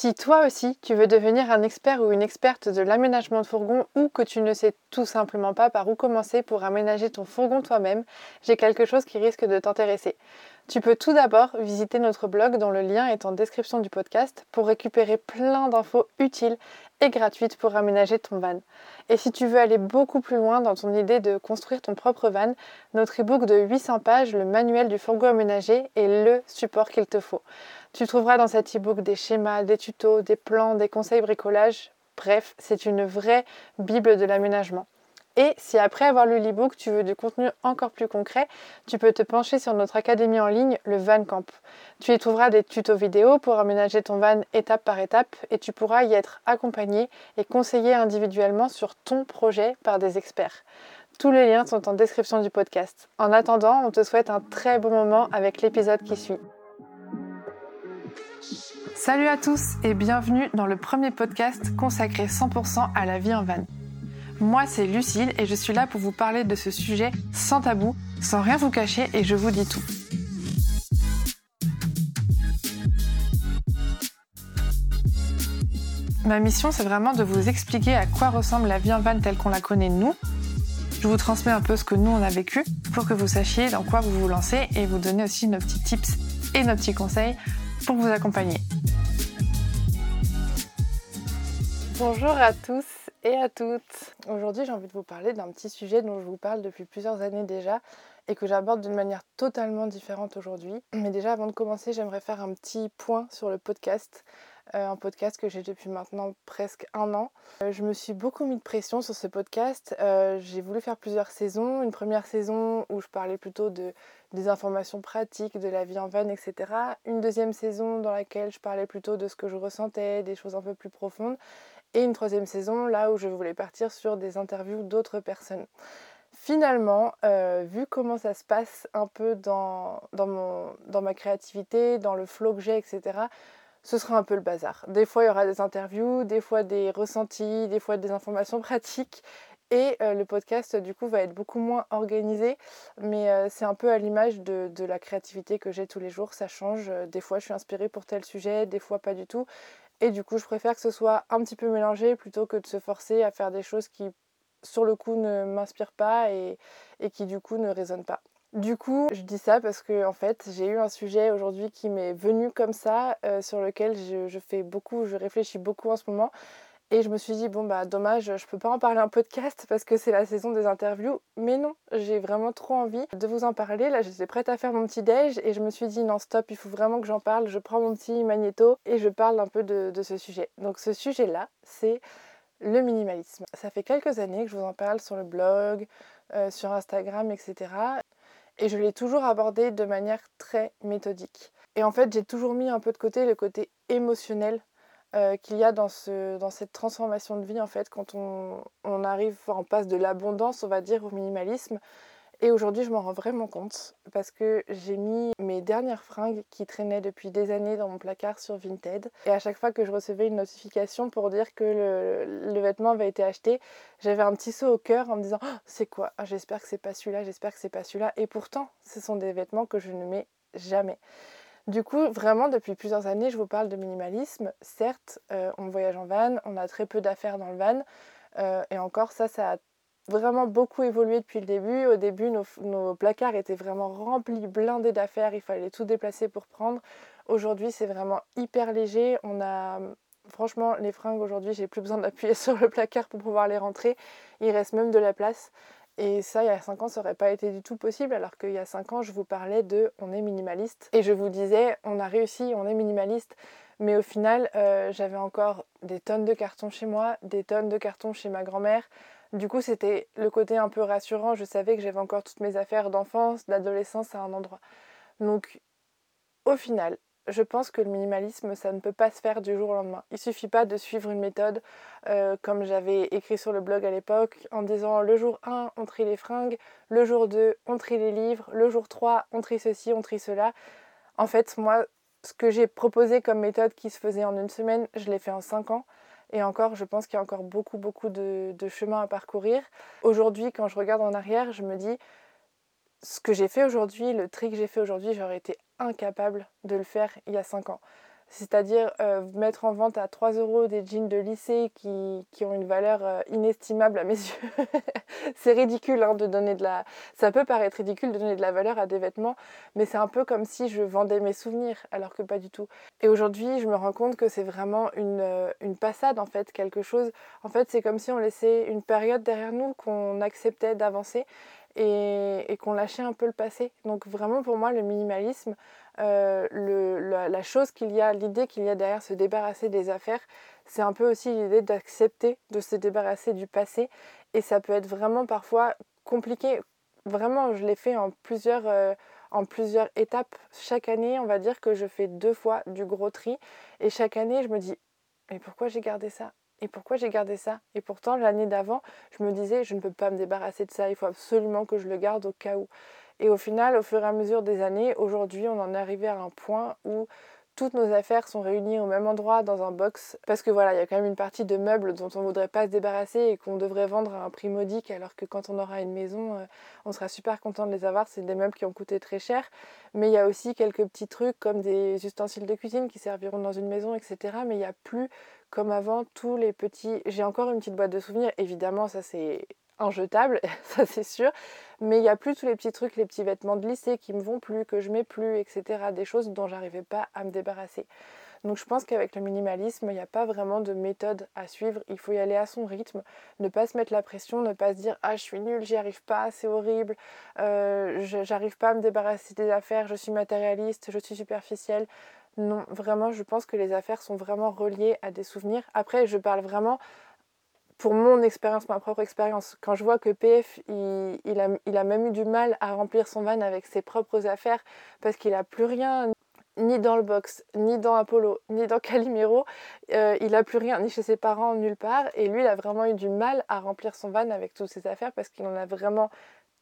Si toi aussi tu veux devenir un expert ou une experte de l'aménagement de fourgon ou que tu ne sais tout simplement pas par où commencer pour aménager ton fourgon toi-même, j'ai quelque chose qui risque de t'intéresser. Tu peux tout d'abord visiter notre blog dont le lien est en description du podcast pour récupérer plein d'infos utiles et gratuites pour aménager ton van. Et si tu veux aller beaucoup plus loin dans ton idée de construire ton propre van, notre e-book de 800 pages, le manuel du fourgon aménagé, est le support qu'il te faut. Tu trouveras dans cet e-book des schémas, des tutos, des plans, des conseils bricolage. Bref, c'est une vraie Bible de l'aménagement. Et si après avoir lu l'e-book, tu veux du contenu encore plus concret, tu peux te pencher sur notre académie en ligne, le Van Camp. Tu y trouveras des tutos vidéo pour aménager ton van étape par étape et tu pourras y être accompagné et conseillé individuellement sur ton projet par des experts. Tous les liens sont en description du podcast. En attendant, on te souhaite un très bon moment avec l'épisode qui suit. Salut à tous et bienvenue dans le premier podcast consacré 100% à la vie en van. Moi, c'est Lucille et je suis là pour vous parler de ce sujet sans tabou, sans rien vous cacher et je vous dis tout. Ma mission, c'est vraiment de vous expliquer à quoi ressemble la vie en van telle qu'on la connaît nous. Je vous transmets un peu ce que nous on a vécu pour que vous sachiez dans quoi vous vous lancez et vous donner aussi nos petits tips et nos petits conseils pour vous accompagner. Bonjour à tous et à toutes. Aujourd'hui, j'ai envie de vous parler d'un petit sujet dont je vous parle depuis plusieurs années déjà et que j'aborde d'une manière totalement différente aujourd'hui. Mais déjà, avant de commencer, j'aimerais faire un petit point sur le podcast. Euh, un podcast que j'ai depuis maintenant presque un an. Euh, je me suis beaucoup mis de pression sur ce podcast. Euh, j'ai voulu faire plusieurs saisons. Une première saison où je parlais plutôt de, des informations pratiques, de la vie en van, etc. Une deuxième saison dans laquelle je parlais plutôt de ce que je ressentais, des choses un peu plus profondes et une troisième saison là où je voulais partir sur des interviews d'autres personnes. Finalement, euh, vu comment ça se passe un peu dans, ma créativité, dans le flow que j'ai, etc., ce sera un peu le bazar. Des fois, il y aura des interviews, des fois des ressentis, des fois des informations pratiques. Et euh, le podcast, du coup, va être beaucoup moins organisé. Mais euh, c'est un peu à l'image de, de, la créativité que j'ai tous les jours. Ça change. Des fois, je suis inspirée pour tel sujet, des fois pas du tout. Et du coup, je préfère que ce soit un petit peu mélangé plutôt que de se forcer à faire des choses qui, sur le coup, ne m'inspirent pas et, qui, du coup, ne résonnent pas. Du coup, je dis ça parce que en fait, j'ai eu un sujet aujourd'hui qui m'est venu comme ça, euh, sur lequel je, fais beaucoup, je réfléchis beaucoup en ce moment. Et je me suis dit, bon, bah dommage, je peux pas en parler en podcast parce que c'est la saison des interviews. Mais non, j'ai vraiment trop envie de vous en parler. Là, j'étais prête à faire mon petit déj et je me suis dit, non, stop, il faut vraiment que j'en parle. Je prends mon petit magnéto et je parle un peu de, ce sujet. Donc, ce sujet-là, c'est le minimalisme. Ça fait quelques années que je vous en parle sur le blog, euh, sur Instagram, etc. Et je l'ai toujours abordé de manière très méthodique. Et en fait, j'ai toujours mis un peu de côté le côté émotionnel euh, qu'il y a dans, ce, dans cette transformation de vie en fait quand on, on arrive, on passe de l'abondance on va dire au minimalisme. Et aujourd'hui je m'en rends vraiment compte parce que j'ai mis mes dernières fringues qui traînaient depuis des années dans mon placard sur Vinted. Et à chaque fois que je recevais une notification pour dire que le, le vêtement avait été acheté j'avais un petit saut au cœur en me disant oh, c'est quoi? Ah, j'espère que c'est pas celui-là j'espère que c'est pas celui-là. Et pourtant ce sont des vêtements que je ne mets jamais du coup, vraiment, depuis plusieurs années, je vous parle de minimalisme. Certes, euh, on voyage en van, on a très peu d'affaires dans le van. Euh, et encore, ça, ça a vraiment beaucoup évolué depuis le début. Au début, nos, placards étaient vraiment remplis, blindés d'affaires. Il fallait tout déplacer pour prendre. Aujourd'hui, c'est vraiment hyper léger. On a franchement, les fringues aujourd'hui, j'ai plus besoin d'appuyer sur le placard pour pouvoir les rentrer. Il reste même de la place. Et ça, il y a 5 ans, ça n'aurait pas été du tout possible, alors qu'il y a 5 ans, je vous parlais de on est minimaliste. Et je vous disais, on a réussi, on est minimaliste. Mais au final, euh, j'avais encore des tonnes de cartons chez moi, des tonnes de cartons chez ma grand-mère. Du coup, c'était le côté un peu rassurant. Je savais que j'avais encore toutes mes affaires d'enfance, d'adolescence à un endroit. Donc, au final, je pense que le minimalisme, ça ne peut pas se faire du jour au lendemain. Il suffit pas de suivre une méthode euh, comme j'avais écrit sur le blog à l'époque en disant le jour 1, on trie les fringues, le jour 2, on trie les livres, le jour 3, on trie ceci, on trie cela. En fait, moi, ce que j'ai proposé comme méthode qui se faisait en une semaine, je l'ai fait en 5 ans. Et encore, je pense qu'il y a encore beaucoup, beaucoup de, de chemin à parcourir. Aujourd'hui, quand je regarde en arrière, je me dis, ce que j'ai fait aujourd'hui, le tri que j'ai fait aujourd'hui, j'aurais été incapable de le faire il y a 5 ans. c'est-à-dire euh, mettre en vente à 3 euros des jeans de lycée qui, ont une valeur euh, inestimable à mes yeux. c'est ridicule hein, de donner de la... Ça peut paraître ridicule de donner de la valeur à des vêtements, mais c'est un peu comme si je vendais mes souvenirs, alors que pas du tout. Et aujourd'hui, je me rends compte que c'est vraiment une, euh, une passade, en fait, quelque chose. En fait, c'est comme si on laissait une période derrière nous, qu'on acceptait d'avancer et, qu'on lâchait un peu le passé. Donc vraiment pour moi le minimalisme, euh, la, chose qu'il y a, l'idée qu'il y a derrière se débarrasser des affaires, c'est un peu aussi l'idée d'accepter de se débarrasser du passé et ça peut être vraiment parfois compliqué. Vraiment, je l'ai fait en plusieurs, euh, en plusieurs étapes. Chaque année, on va dire que je fais deux fois du gros tri et chaque année, je me dis mais pourquoi j'ai gardé ça? Et pourquoi j'ai gardé ça? Et pourtant, l'année d'avant, je me disais, je ne peux pas me débarrasser de ça, il faut absolument que je le garde au cas où. Et au final, au fur et à mesure des années, aujourd'hui, on en est arrivé à un point où toutes nos affaires sont réunies au même endroit dans un box parce que voilà, il y a quand même une partie de meubles dont on voudrait pas se débarrasser et qu'on devrait vendre à un prix modique alors que quand on aura une maison, euh, on sera super content de les avoir, c'est des meubles qui ont coûté très cher. Mais il y a aussi quelques petits trucs comme des ustensiles de cuisine qui serviront dans une maison, etc. Mais il n'y a plus comme avant tous les petits... J'ai encore une petite boîte de souvenirs, évidemment ça c'est injetable, ça c'est sûr. Mais il n'y a plus tous les petits trucs, les petits vêtements de lycée qui me vont plus, que je mets plus, etc. Des choses dont j'arrivais pas à me débarrasser. Donc je pense qu'avec le minimalisme, il n'y a pas vraiment de méthode à suivre. Il faut y aller à son rythme, ne pas se mettre la pression, ne pas se dire ah je suis nulle, j'y arrive pas, c'est horrible, euh, j'arrive pas à me débarrasser des affaires, je suis matérialiste, je suis superficielle. Non, vraiment, je pense que les affaires sont vraiment reliées à des souvenirs. Après, je parle vraiment pour mon expérience, ma propre expérience, quand je vois que PF, il, a, il, a, même eu du mal à remplir son van avec ses propres affaires parce qu'il n'a plus rien ni dans le box, ni dans Apollo, ni dans Calimero. Euh, il n'a plus rien, ni chez ses parents, nulle part. Et lui, il a vraiment eu du mal à remplir son van avec toutes ses affaires parce qu'il en a vraiment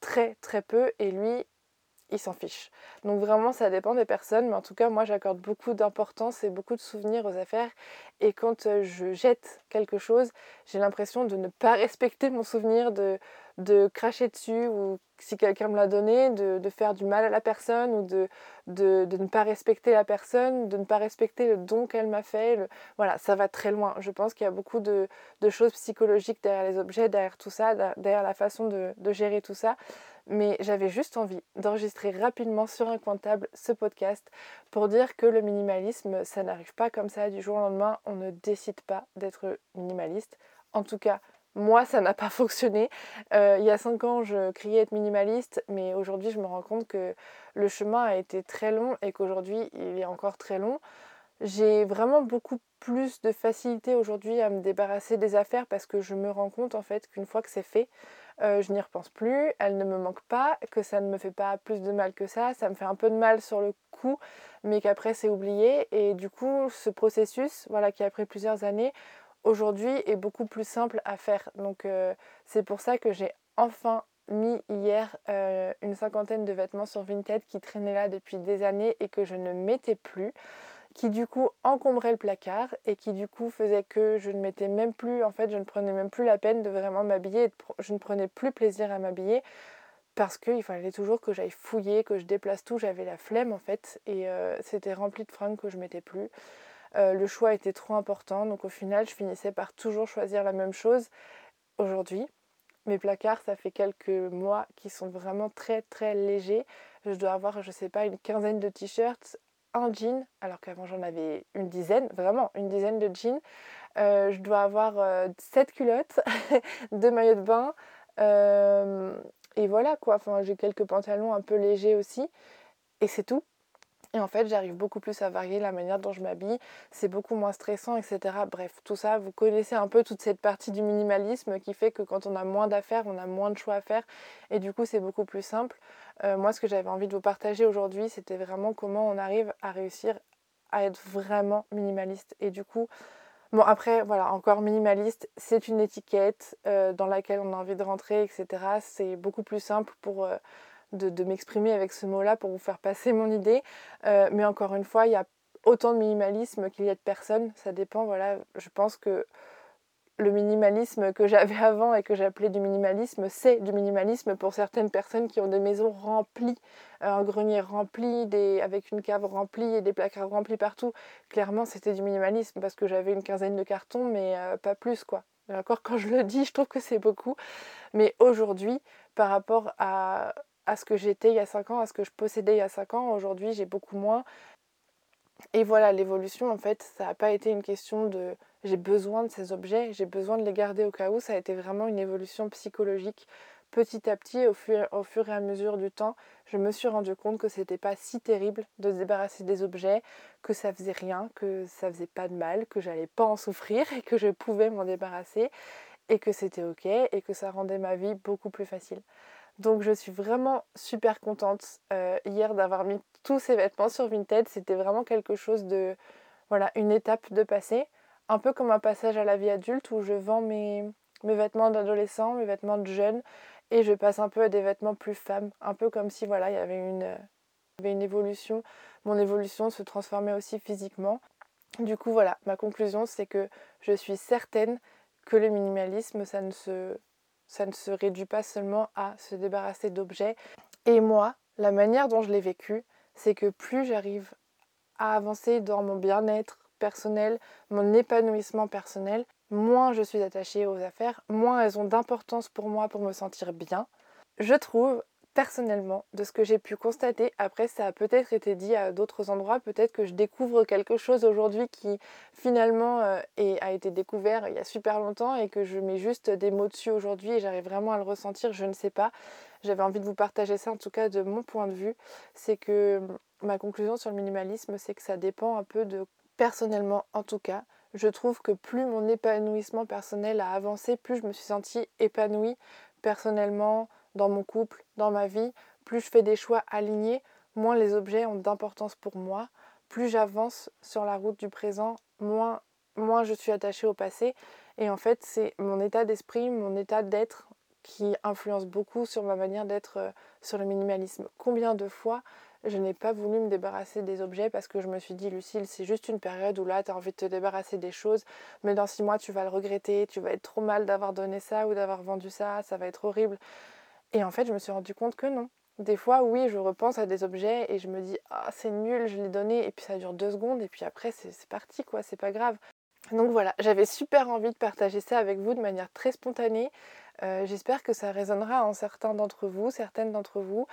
très très peu. Et lui, il s'en fiche. Donc vraiment, ça dépend des personnes, mais en tout cas, moi, j'accorde beaucoup d'importance et beaucoup de souvenirs aux affaires. Et quand euh, je jette quelque chose, j'ai l'impression de ne pas respecter mon souvenir, de, de cracher dessus ou si quelqu'un me l'a donné, de, faire du mal à la personne ou de, de, ne pas respecter la personne, de ne pas respecter le don qu'elle m'a fait. Voilà, ça va très loin. Je pense qu'il y a beaucoup de, choses psychologiques derrière les objets, derrière tout ça, derrière la façon de, gérer tout ça. Mais j'avais juste envie d'enregistrer rapidement sur un coin table ce podcast pour dire que le minimalisme, ça n'arrive pas comme ça du jour au lendemain. On ne décide pas d'être minimaliste. En tout cas, moi, ça n'a pas fonctionné. Euh, il y a cinq ans, je criais être minimaliste, mais aujourd'hui, je me rends compte que le chemin a été très long et qu'aujourd'hui, il est encore très long. J'ai vraiment beaucoup plus de facilité aujourd'hui à me débarrasser des affaires parce que je me rends compte en fait qu'une fois que c'est fait, euh, je n'y repense plus, elles ne me manquent pas, que ça ne me fait pas plus de mal que ça, ça me fait un peu de mal sur le coup, mais qu'après c'est oublié. Et du coup, ce processus, voilà, qui a pris plusieurs années, aujourd'hui est beaucoup plus simple à faire. Donc euh, c'est pour ça que j'ai enfin mis hier euh, une cinquantaine de vêtements sur Vinted qui traînaient là depuis des années et que je ne mettais plus qui du coup encombraient le placard et qui du coup faisait que je ne mettais même plus, en fait je ne prenais même plus la peine de vraiment m'habiller, je ne prenais plus plaisir à m'habiller parce qu'il fallait toujours que j'aille fouiller, que je déplace tout, j'avais la flemme en fait et euh, c'était rempli de fringues que je mettais plus. Euh, le choix était trop important, donc au final, je finissais par toujours choisir la même chose. Aujourd'hui, mes placards, ça fait quelques mois qui sont vraiment très très légers. Je dois avoir, je sais pas, une quinzaine de t-shirts, un jean, alors qu'avant j'en avais une dizaine, vraiment une dizaine de jeans. Euh, je dois avoir euh, sept culottes, deux maillots de bain. et voilà quoi, enfin, j'ai quelques pantalons un peu légers aussi. Et c'est tout. Et en fait, j'arrive beaucoup plus à varier la manière dont je m'habille. C'est beaucoup moins stressant, etc. Bref, tout ça, vous connaissez un peu toute cette partie du minimalisme qui fait que quand on a moins d'affaires, on a moins de choix à faire. Et du coup, c'est beaucoup plus simple. Euh, moi, ce que j'avais envie de vous partager aujourd'hui, c'était vraiment comment on arrive à réussir à être vraiment minimaliste. Et du coup, Bon après voilà encore minimaliste, c'est une étiquette euh, dans laquelle on a envie de rentrer, etc. C'est beaucoup plus simple pour euh, de, m'exprimer avec ce mot-là pour vous faire passer mon idée. Mais encore une fois, il y a autant de minimalisme qu'il y a de personnes. Ça dépend, voilà. Je pense que le minimalisme que j'avais avant et que j'appelais du minimalisme, c'est du minimalisme pour certaines personnes qui ont des maisons remplies, euh, un grenier rempli, des, avec une cave remplie et des placards remplis partout. Clairement, c'était du minimalisme parce que j'avais une quinzaine de cartons, mais euh, pas plus quoi. encore, quand je le dis, je trouve que c'est beaucoup. Mais aujourd'hui, par rapport à, à ce que j'étais il y a 5 ans, à ce que je possédais il y a 5 ans, aujourd'hui, j'ai beaucoup moins. Et voilà, l'évolution, en fait, ça n'a pas été une question de j'ai besoin de ces objets, j'ai besoin de les garder au cas où, ça a été vraiment une évolution psychologique. Petit à petit, au fur, et à mesure du temps, je me suis rendu compte que c'était pas si terrible de se débarrasser des objets, que ça faisait rien, que ça faisait pas de mal, que j'allais pas en souffrir et que je pouvais m'en débarrasser et que c'était ok et que ça rendait ma vie beaucoup plus facile. Donc je suis vraiment super contente euh, hier d'avoir mis tous ces vêtements sur Vinted. C'était vraiment quelque chose de... Voilà, une étape de passé. Un peu comme un passage à la vie adulte où je vends mes, mes vêtements d'adolescent, mes vêtements de jeune et je passe un peu à des vêtements plus femmes. Un peu comme si voilà, il y avait une, évolution. Mon évolution se transformait aussi physiquement. Du coup, voilà, ma conclusion, c'est que je suis certaine que le minimalisme, ne se ça ne se réduit pas seulement à se débarrasser d'objets. Et moi, la manière dont je l'ai vécu, c'est que plus j'arrive à avancer dans mon bien-être personnel, mon épanouissement personnel, moins je suis attachée aux affaires, moins elles ont d'importance pour moi pour me sentir bien. Je trouve personnellement, de ce que j'ai pu constater, après ça a peut-être été dit à d'autres endroits, peut-être que je découvre quelque chose aujourd'hui qui finalement euh, a été découvert il y a super longtemps et que je mets juste des mots dessus aujourd'hui et j'arrive vraiment à le ressentir, je ne sais pas. J'avais envie de vous partager ça en tout cas de mon point de vue, c'est que ma conclusion sur le minimalisme, c'est que ça dépend un peu de personnellement en tout cas. Je trouve que plus mon épanouissement personnel a avancé, plus je me suis sentie épanouie personnellement, dans mon couple, dans ma vie, plus je fais des choix alignés, moins les objets ont d'importance pour moi, plus j'avance sur la route du présent, moins, moins je suis attachée au passé. Et en fait, c'est mon état d'esprit, mon état d'être qui influence beaucoup sur ma manière d'être euh, sur le minimalisme. Combien de fois je n'ai pas voulu me débarrasser des objets parce que je me suis dit, Lucille, c'est juste une période où là, tu as envie de te débarrasser des choses, mais dans six mois, tu vas le regretter, tu vas être trop mal d'avoir donné ça ou d'avoir vendu ça, ça va être horrible. Et en fait, je me suis rendu compte que non. Des fois, oui, je repense à des objets et je me dis, ah, c'est nul, je l'ai donné, et puis ça dure deux secondes, et puis après, c'est parti, quoi, c'est pas grave. Donc voilà, j'avais super envie de partager ça avec vous de manière très spontanée. Euh, j'espère que ça résonnera en certains d'entre vous, certaines d'entre vous.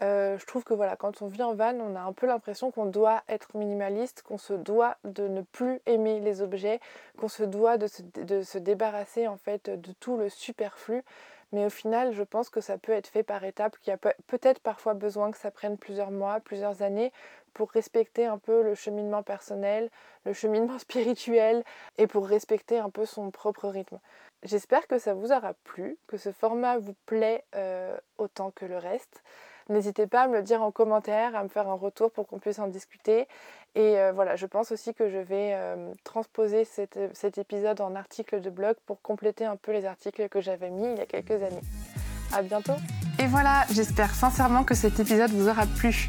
Euh, je trouve que voilà, quand on vit en van, on a un peu l'impression qu'on doit être minimaliste, qu'on se doit de ne plus aimer les objets, qu'on se doit de se, débarrasser en fait de tout le superflu. Mais au final, je pense que ça peut être fait par étapes, qu'il y a peut-être parfois besoin que ça prenne plusieurs mois, plusieurs années pour respecter un peu le cheminement personnel, le cheminement spirituel et pour respecter un peu son propre rythme. J'espère que ça vous aura plu, que ce format vous plaît euh, autant que le reste. N'hésitez pas à me le dire en commentaire, à me faire un retour pour qu'on puisse en discuter. Et euh, voilà, je pense aussi que je vais euh, transposer cet épisode en article de blog pour compléter un peu les articles que j'avais mis il y a quelques années. À bientôt Et voilà, j'espère sincèrement que cet épisode vous aura plu.